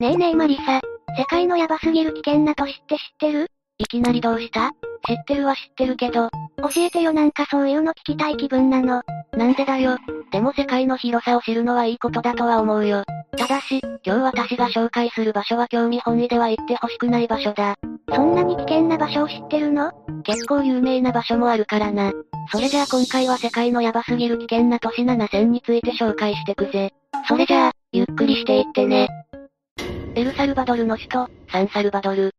ねえねえマリサ、世界のヤバすぎる危険な都市って知ってる？いきなりどうした？知ってるは知ってるけど、教えてよなんかそういうの聞きたい気分なの。なんでだよ。でも世界の広さを知るのはいいことだとは思うよ。ただし、今日私が紹介する場所は興味本位では行ってほしくない場所だ。そんなに危険な場所を知ってるの？結構有名な場所もあるからな。それじゃあ今回は世界のヤバすぎる危険な都市7000について紹介してくぜ。それじゃあ、ゆっくりしていってね。エルサルバドルの首都、サンサルバドル。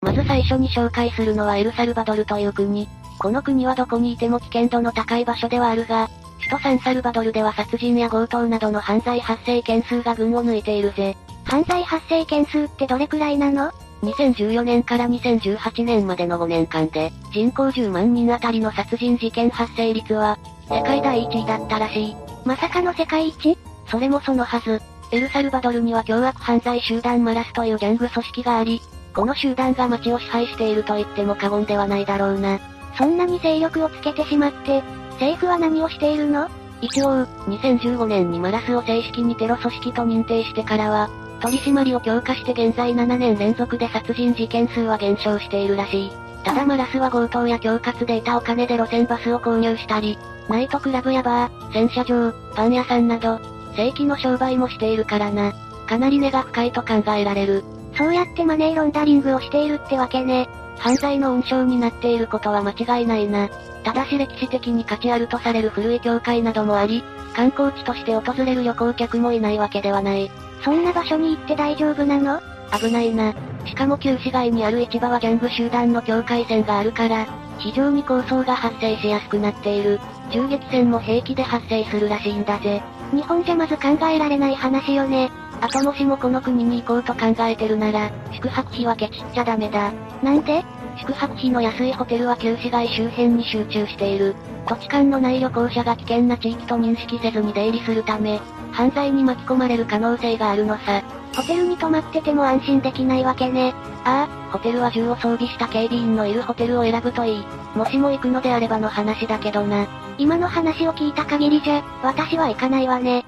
まず最初に紹介するのはエルサルバドルという国。この国はどこにいても危険度の高い場所ではあるが、首都サンサルバドルでは殺人や強盗などの犯罪発生件数が群を抜いているぜ。犯罪発生件数ってどれくらいなの ?2014 年から2018年までの5年間で、人口10万人あたりの殺人事件発生率は、世界第1位だったらしい。まさかの世界一？それもそのはず。エルサルバドルには凶悪犯罪集団マラスというギャング組織があり、この集団が街を支配していると言っても過言ではないだろうな。そんなに勢力をつけてしまって、政府は何をしているの？一応、2015年にマラスを正式にテロ組織と認定してからは、取り締まりを強化して現在7年連続で殺人事件数は減少しているらしい。ただマラスは強盗や恐喝で得たお金で路線バスを購入したり、ナイトクラブやバー、洗車場、パン屋さんなど、正規の商売もしているからな。かなり根が深いと考えられる。そうやってマネーロンダリングをしているってわけね。犯罪の温床になっていることは間違いないな。ただし歴史的に価値あるとされる古い教会などもあり、観光地として訪れる旅行客もいないわけではない。そんな場所に行って大丈夫なの？危ないな。しかも旧市街にある市場はギャング集団の境界線があるから、非常に抗争が発生しやすくなっている。銃撃戦も平気で発生するらしいんだぜ。日本じゃまず考えられない話よね。あともしもこの国に行こうと考えてるなら、宿泊費はケチっちゃダメだ。なんで宿泊費の安いホテルは旧市街周辺に集中している。土地勘のない旅行者が危険な地域と認識せずに出入りするため、犯罪に巻き込まれる可能性があるのさ。ホテルに泊まってても安心できないわけね。ああ、ホテルは銃を装備した警備員のいるホテルを選ぶといい。もしも行くのであればの話だけどな。今の話を聞いた限りじゃ、私は行かないわね。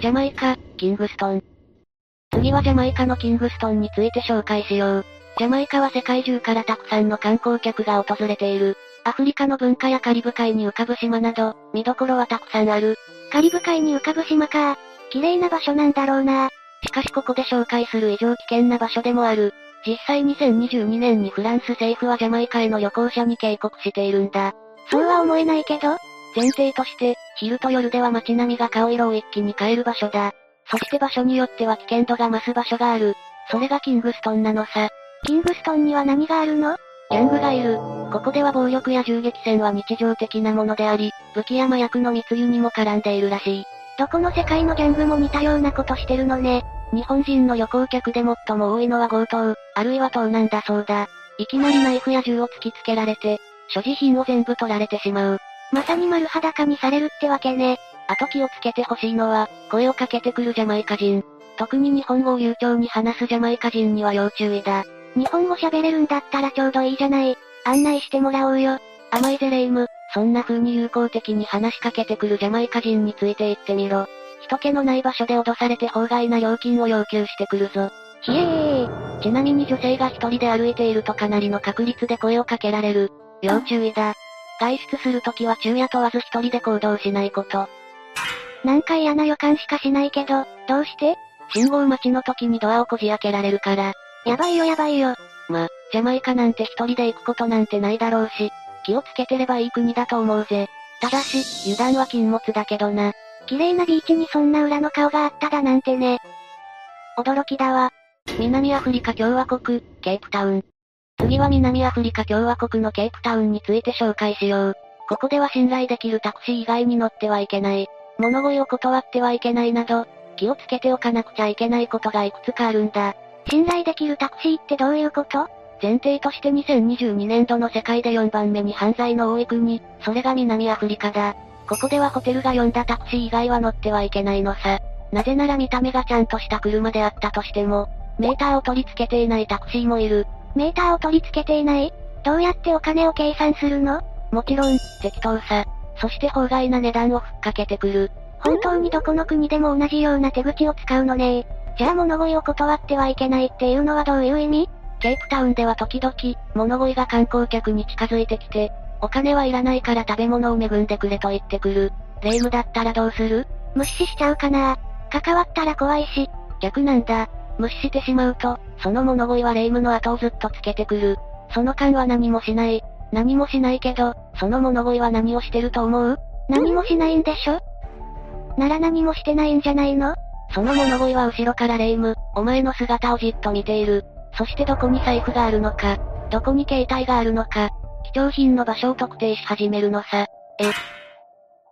ジャマイカ、キングストン。次はジャマイカのキングストンについて紹介しよう。ジャマイカは世界中からたくさんの観光客が訪れている。アフリカの文化やカリブ海に浮かぶ島など、見どころはたくさんある。カリブ海に浮かぶ島か。綺麗な場所なんだろうな。しかしここで紹介する異常危険な場所でもある。実際2022年にフランス政府はジャマイカへの旅行者に警告しているんだ。そうは思えないけど前提として、昼と夜では街並みが顔色を一気に変える場所だ。そして場所によっては危険度が増す場所がある。それがキングストンなのさ。キングストンには何があるの？ギャングがいる。ここでは暴力や銃撃戦は日常的なものであり、武器や麻薬の密輸にも絡んでいるらしい。どこの世界のギャングも似たようなことしてるのね。日本人の旅行客で最も多いのは強盗、あるいは盗難だそうだ。いきなりナイフや銃を突きつけられて、所持品を全部取られてしまう。まさに丸裸にされるってわけね。あと気をつけてほしいのは、声をかけてくるジャマイカ人。特に日本語を流暢に話すジャマイカ人には要注意だ。日本語喋れるんだったらちょうどいいじゃない。案内してもらおうよ。甘いゼレイム、そんな風に友好的に話しかけてくるジャマイカ人について言ってみろ。人気のない場所で脅されて法外な料金を要求してくるぞ。ひえー。ちなみに女性が一人で歩いているとかなりの確率で声をかけられる。要注意だ。外出するときは昼夜問わず一人で行動しないこと。なんか嫌な予感しかしないけど、どうして？信号待ちの時にドアをこじ開けられるから。やばいよやばいよ。ま、ジャマイカなんて一人で行くことなんてないだろうし、気をつけてればいい国だと思うぜ。ただし、油断は禁物だけどな。綺麗なビーチにそんな裏の顔があっただなんてね。驚きだわ。南アフリカ共和国、ケープタウン。次は南アフリカ共和国のケープタウンについて紹介しよう。ここでは信頼できるタクシー以外に乗ってはいけない。物乞いを断ってはいけないなど、気をつけておかなくちゃいけないことがいくつかあるんだ。信頼できるタクシーってどういうこと？前提として2022年度の世界で4番目に犯罪の多い国、それが南アフリカだ。ここではホテルが呼んだタクシー以外は乗ってはいけないのさ。なぜなら見た目がちゃんとした車であったとしても、メーターを取り付けていないタクシーもいる。メーターを取り付けていないどうやってお金を計算するの？もちろん、適当さ。そして法外な値段をふっかけてくる。本当にどこの国でも同じような手口を使うのねじゃあ物乞いを断ってはいけないっていうのはどういう意味？ケープタウンでは時々、物乞いが観光客に近づいてきて、お金はいらないから食べ物を恵んでくれと言ってくる。霊夢だったらどうする？無視しちゃうかな関わったら怖いし。逆なんだ。無視してしまうと、その物乞いは霊夢の後をずっとつけてくる。その間は何もしない。何もしないけど、その物乞いは何をしてると思う？何もしないんでしょ？なら何もしてないんじゃないの？その物乞いは後ろから霊夢、お前の姿をじっと見ている。そしてどこに財布があるのか、どこに携帯があるのか、貴重品の場所を特定し始めるのさ。え？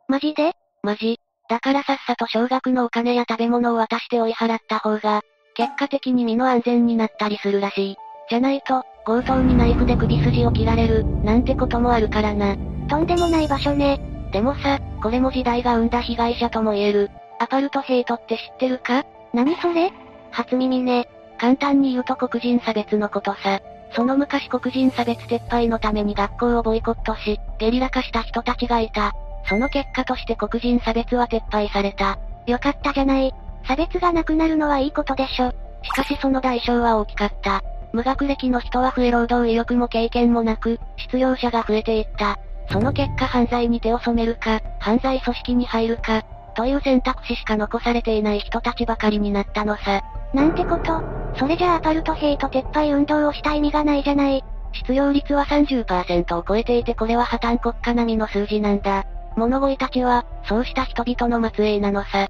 マジで？マジ。だからさっさと少額のお金や食べ物を渡して追い払った方が、結果的に身の安全になったりするらしい。じゃないと、強盗にナイフで首筋を切られる、なんてこともあるからな。とんでもない場所ね。でもさ、これも時代が生んだ被害者とも言える。アパルトヘイトって知ってるか？何それ？初耳ね。簡単に言うと黒人差別のことさ。その昔黒人差別撤廃のために学校をボイコットし、ゲリラ化した人たちがいた。その結果として黒人差別は撤廃された。よかったじゃない。差別がなくなるのはいいことでしょ。しかしその代償は大きかった。無学歴の人は増え労働意欲も経験もなく、失業者が増えていった。その結果犯罪に手を染めるか、犯罪組織に入るか、という選択肢しか残されていない人たちばかりになったのさ。なんてことそれじゃあアパルトヘイト撤廃運動をした意味がないじゃない。失業率は30%を超えていてこれは破綻国家並みの数字なんだ。物乞いたちは、そうした人々の末裔なのさ。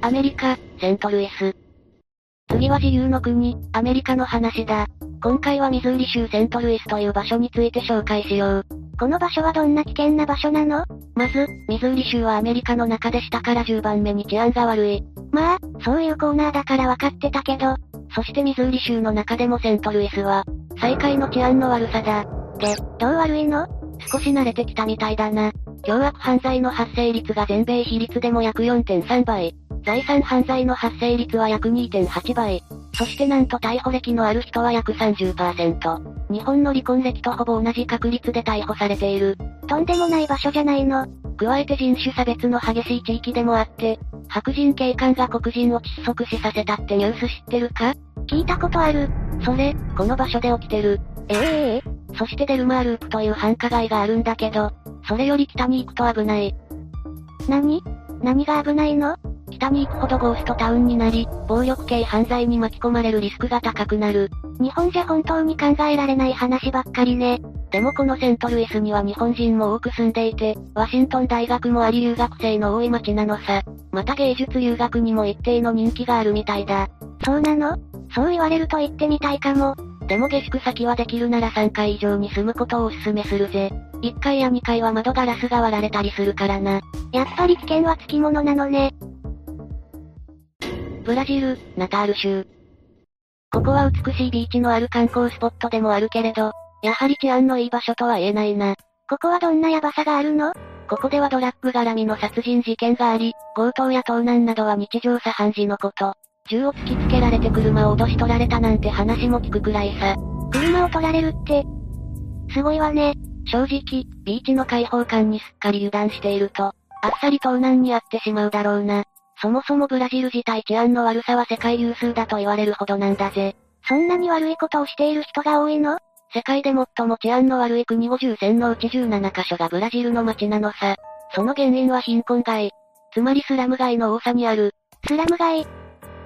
アメリカ、セントルイス。次は自由の国、アメリカの話だ。今回はミズーリ州セントルイスという場所について紹介しよう。この場所はどんな危険な場所なの？まず、ミズーリ州はアメリカの中で下から10番目に治安が悪い。まあ、そういうコーナーだから分かってたけど。そしてミズーリ州の中でもセントルイスは、最下位の治安の悪さだ。で、どう悪いの？少し慣れてきたみたいだな。凶悪犯罪の発生率が全米比率でも約4.3倍。財産犯罪の発生率は約2.8倍。そしてなんと逮捕歴のある人は約30%。日本の離婚歴とほぼ同じ確率で逮捕されている。とんでもない場所じゃないの。加えて人種差別の激しい地域でもあって、白人警官が黒人を窒息死させたってニュース知ってるか？聞いたことある。それ、この場所で起きてる。ええー、そしてデルマーループという繁華街があるんだけど、それより北に行くと危ない。何？何が危ないの？北に行くほどゴーストタウンになり、暴力系犯罪に巻き込まれるリスクが高くなる。日本じゃ本当に考えられない話ばっかりね。でもこのセントルイスには日本人も多く住んでいて、ワシントン大学もあり留学生の多い街なのさ。また芸術留学にも一定の人気があるみたいだ。そうなの？そう言われると行ってみたいかも。でも下宿先はできるなら3階以上に住むことをお勧めするぜ。1階や2階は窓ガラスが割られたりするからな。やっぱり危険はつきものなのね。ブラジル、ナタール州。ここは美しいビーチのある観光スポットでもあるけれど、やはり治安のいい場所とは言えないな。ここはどんなヤバさがあるの？ここではドラッグ絡みの殺人事件があり、強盗や盗難などは日常茶飯事のこと。銃を突きつけられて車を脅し取られたなんて話も聞くくらいさ。車を取られるって、すごいわね。正直、ビーチの開放感にすっかり油断していると、あっさり盗難にあってしまうだろうな。そもそもブラジル自体治安の悪さは世界有数だと言われるほどなんだぜ。そんなに悪いことをしている人が多いの？世界で最も治安の悪い国50選のうち17カ所がブラジルの街なのさ。その原因は貧困街。つまりスラム街の多さにある。スラム街？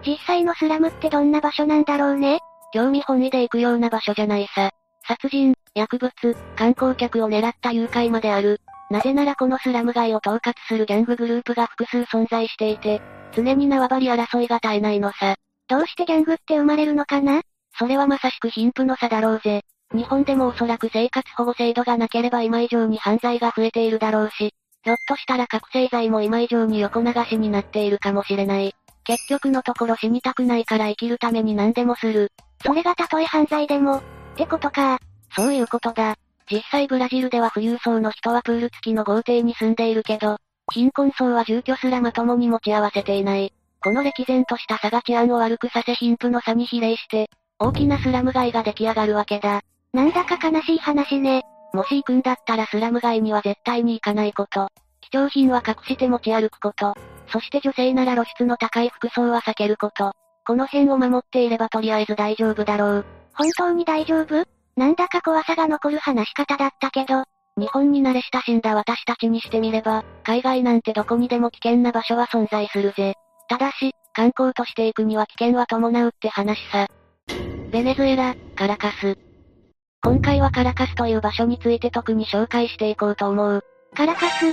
実際のスラムってどんな場所なんだろうね？興味本位で行くような場所じゃないさ。殺人、薬物、観光客を狙った誘拐まである。なぜならこのスラム街を統括するギャンググループが複数存在していて、常に縄張り争いが絶えないのさ。どうしてギャングって生まれるのかな？それはまさしく貧富の差だろうぜ。日本でもおそらく生活保護制度がなければ今以上に犯罪が増えているだろうし、ひょっとしたら覚醒剤も今以上に横流しになっているかもしれない。結局のところ死にたくないから生きるために何でもする。それがたとえ犯罪でも、ってことか。そういうことだ。実際ブラジルでは富裕層の人はプール付きの豪邸に住んでいるけど、貧困層は住居すらまともに持ち合わせていない。この歴然とした差が治安を悪くさせ貧富の差に比例して、大きなスラム街が出来上がるわけだ。なんだか悲しい話ね。もし行くんだったらスラム街には絶対に行かないこと。貴重品は隠して持ち歩くこと。そして女性なら露出の高い服装は避けること。この辺を守っていればとりあえず大丈夫だろう。本当に大丈夫？なんだか怖さが残る話し方だったけど、日本に慣れ親しんだ私たちにしてみれば、海外なんてどこにでも危険な場所は存在するぜ。ただし、観光として行くには危険は伴うって話さ。ベネズエラ、カラカス。今回はカラカスという場所について特に紹介していこうと思う。カラカス？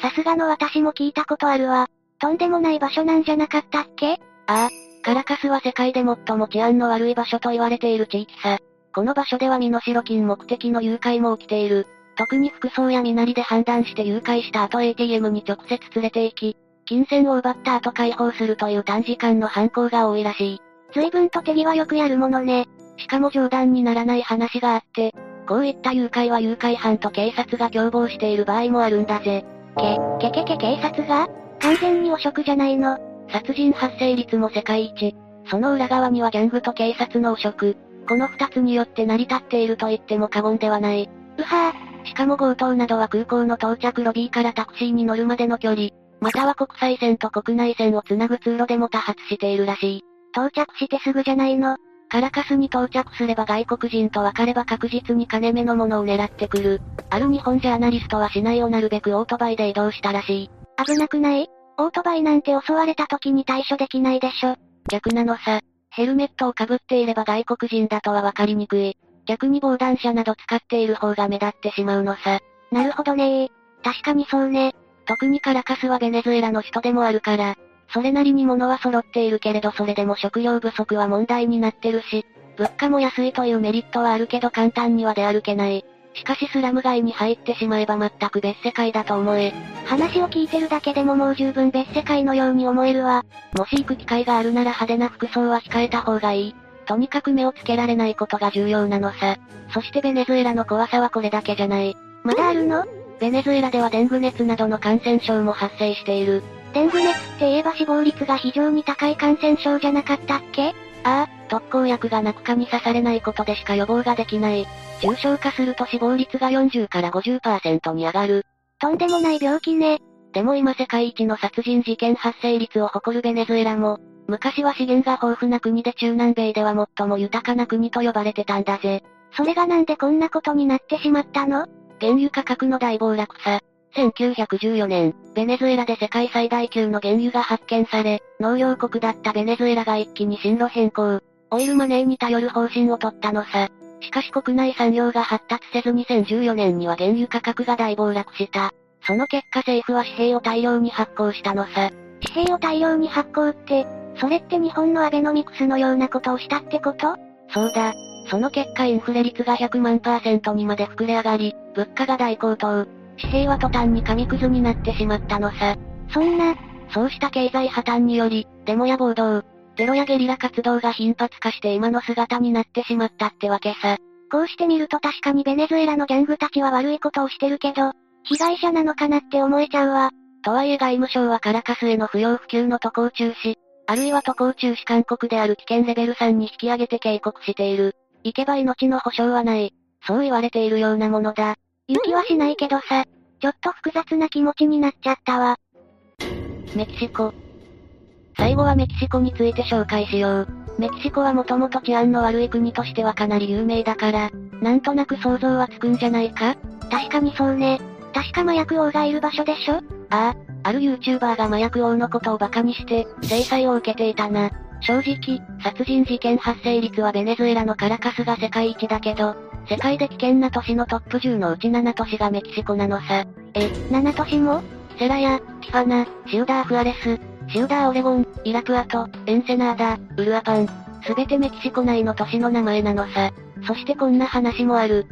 さすがの私も聞いたことあるわ。とんでもない場所なんじゃなかったっけ？ああ、カラカスは世界で最も治安の悪い場所と言われている地域さ。この場所では身代金目的の誘拐も起きている。特に服装や身なりで判断して誘拐した後 ATM に直接連れて行き、金銭を奪った後解放するという短時間の犯行が多いらしい。随分と手際よくやるものね。しかも冗談にならない話があって、こういった誘拐は誘拐犯と警察が共謀している場合もあるんだぜ。け、けけけ警察が？完全に汚職じゃないの。殺人発生率も世界一。その裏側にはギャングと警察の汚職。この二つによって成り立っていると言っても過言ではない。うはぁ、しかも強盗などは空港の到着ロビーからタクシーに乗るまでの距離、または国際線と国内線をつなぐ通路でも多発しているらしい。到着してすぐじゃないの。カラカスに到着すれば外国人と分かれば確実に金目のものを狙ってくる。ある日本ジャーナリストは市内をなるべくオートバイで移動したらしい。危なくない？オートバイなんて襲われた時に対処できないでしょ。逆なのさ。ヘルメットをかぶっていれば外国人だとは分かりにくい。逆に防弾車など使っている方が目立ってしまうのさ。なるほどね確かにそうね。特にカラカスはベネズエラの首都でもあるから、それなりに物は揃っているけれどそれでも食料不足は問題になってるし、物価も安いというメリットはあるけど簡単には出歩けない。しかしスラム街に入ってしまえば全く別世界だと思え。話を聞いてるだけでももう十分別世界のように思えるわ。もし行く機会があるなら派手な服装は控えた方がいい。とにかく目をつけられないことが重要なのさ。そしてベネズエラの怖さはこれだけじゃない。まだあるの？ベネズエラではデング熱などの感染症も発生している。デング熱って言えば死亡率が非常に高い感染症じゃなかったっけ？ああ、特効薬がなく蚊に刺されないことでしか予防ができない。重症化すると死亡率が40から50%に上がる。とんでもない病気ね。でも今世界一の殺人事件発生率を誇るベネズエラも、昔は資源が豊富な国で中南米では最も豊かな国と呼ばれてたんだぜ。それがなんでこんなことになってしまったの？原油価格の大暴落さ。1914年、ベネズエラで世界最大級の原油が発見され、農業国だったベネズエラが一気に進路変更。オイルマネーに頼る方針を取ったのさ。しかし国内産業が発達せず2014年には原油価格が大暴落した。その結果政府は紙幣を大量に発行したのさ。紙幣を大量に発行って、それって日本のアベノミクスのようなことをしたってこと？そうだ。その結果インフレ率が100万パーセントにまで膨れ上がり、物価が大高騰。紙幣は途端に紙くずになってしまったのさ。そんな、そうした経済破綻により、デモや暴動、テロやゲリラ活動が頻発化して今の姿になってしまったってわけさ。こうしてみると確かにベネズエラのギャングたちは悪いことをしてるけど、被害者なのかなって思えちゃうわ。とはいえ外務省はカラカスへの不要不急の渡航中止、あるいは渡航中止勧告である危険レベル3に引き上げて警告している。行けば命の保証はない。そう言われているようなものだ。行きはしないけどさ、ちょっと複雑な気持ちになっちゃったわ。メキシコ。最後はメキシコについて紹介しよう。メキシコはもともと治安の悪い国としてはかなり有名だから、なんとなく想像はつくんじゃないか？確かにそうね。確か麻薬王がいる場所でしょ？ああ、ある YouTuber が麻薬王のことを馬鹿にして、制裁を受けていたな。正直、殺人事件発生率はベネズエラのカラカスが世界一だけど、世界で危険な都市のトップ10のうち7都市がメキシコなのさ。え、7都市も？セラヤ、ティファナ、シウダーフアレス、シウダーオレゴン、イラプアト、エンセナーダ、ウルアパン。すべてメキシコ内の都市の名前なのさ。そしてこんな話もある。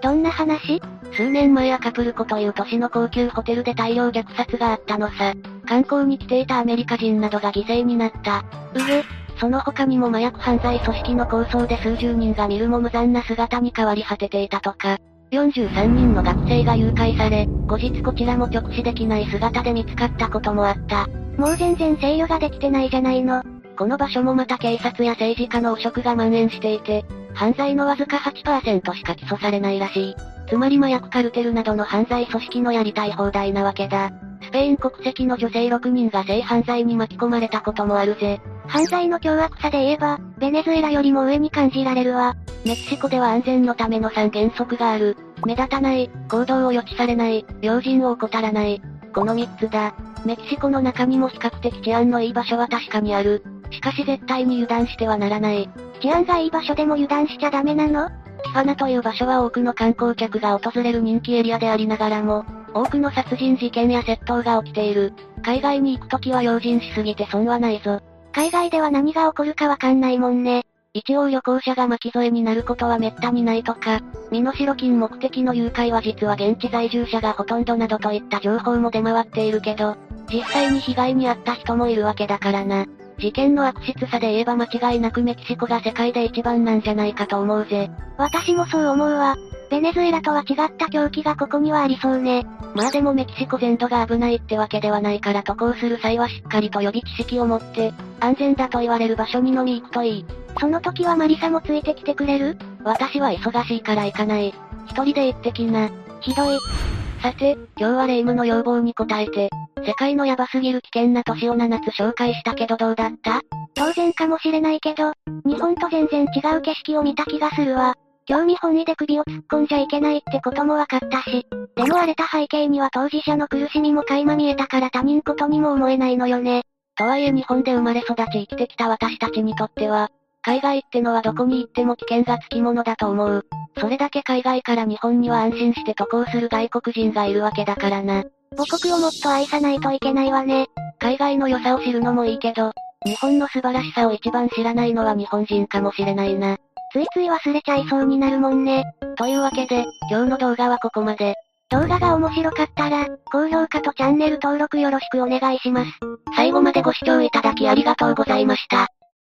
どんな話？数年前アカプルコという都市の高級ホテルで大量虐殺があったのさ。観光に来ていたアメリカ人などが犠牲になった。うぐ、その他にも麻薬犯罪組織の構想で数十人が見るも無残な姿に変わり果てていたとか。43人の学生が誘拐され、後日こちらも直視できない姿で見つかったこともあった。もう全然制御ができてないじゃないの。この場所もまた警察や政治家の汚職が蔓延していて、犯罪のわずか8%しか起訴されないらしい。つまり麻薬カルテルなどの犯罪組織のやりたい放題なわけだ。スペイン国籍の女性6人が性犯罪に巻き込まれたこともあるぜ。犯罪の凶悪さで言えば、ベネズエラよりも上に感じられるわ。メキシコでは安全のための3原則がある。目立たない、行動を予知されない、用心を怠らない。この3つだ。メキシコの中にも比較的治安のいい場所は確かにある。しかし絶対に油断してはならない。治安がいい場所でも油断しちゃダメなの？ティファナという場所は多くの観光客が訪れる人気エリアでありながらも、多くの殺人事件や窃盗が起きている。海外に行くときは用心しすぎて損はないぞ。海外では何が起こるかわかんないもんね。一応旅行者が巻き添えになることは滅多にないとか、身代金目的の誘拐は実は現地在住者がほとんどなどといった情報も出回っているけど、実際に被害に遭った人もいるわけだからな。事件の悪質さで言えば間違いなくメキシコが世界で一番なんじゃないかと思うぜ。私もそう思うわ。ベネズエラとは違った狂気がここにはありそうね。まあでもメキシコ全土が危ないってわけではないから渡航する際はしっかりと予備知識を持って、安全だと言われる場所に飲み行くといい。その時はマリサもついてきてくれる？私は忙しいから行かない。一人で行ってきな。ひどい。さて、今日はレイムの要望に応えて、世界のヤバすぎる危険な都市を7つ紹介したけどどうだった？当然かもしれないけど、日本と全然違う景色を見た気がするわ。興味本位で首を突っ込んじゃいけないってことも分かったし。でも荒れた背景には当事者の苦しみも垣間見えたから他人ことにも思えないのよね。とはいえ日本で生まれ育ち生きてきた私たちにとっては、海外ってのはどこに行っても危険がつきものだと思う。それだけ海外から日本には安心して渡航する外国人がいるわけだからな。母国をもっと愛さないといけないわね。海外の良さを知るのもいいけど、日本の素晴らしさを一番知らないのは日本人かもしれないな。ついつい忘れちゃいそうになるもんね。というわけで、今日の動画はここまで。動画が面白かったら、高評価とチャンネル登録よろしくお願いします。最後までご視聴いただきありがとうございました。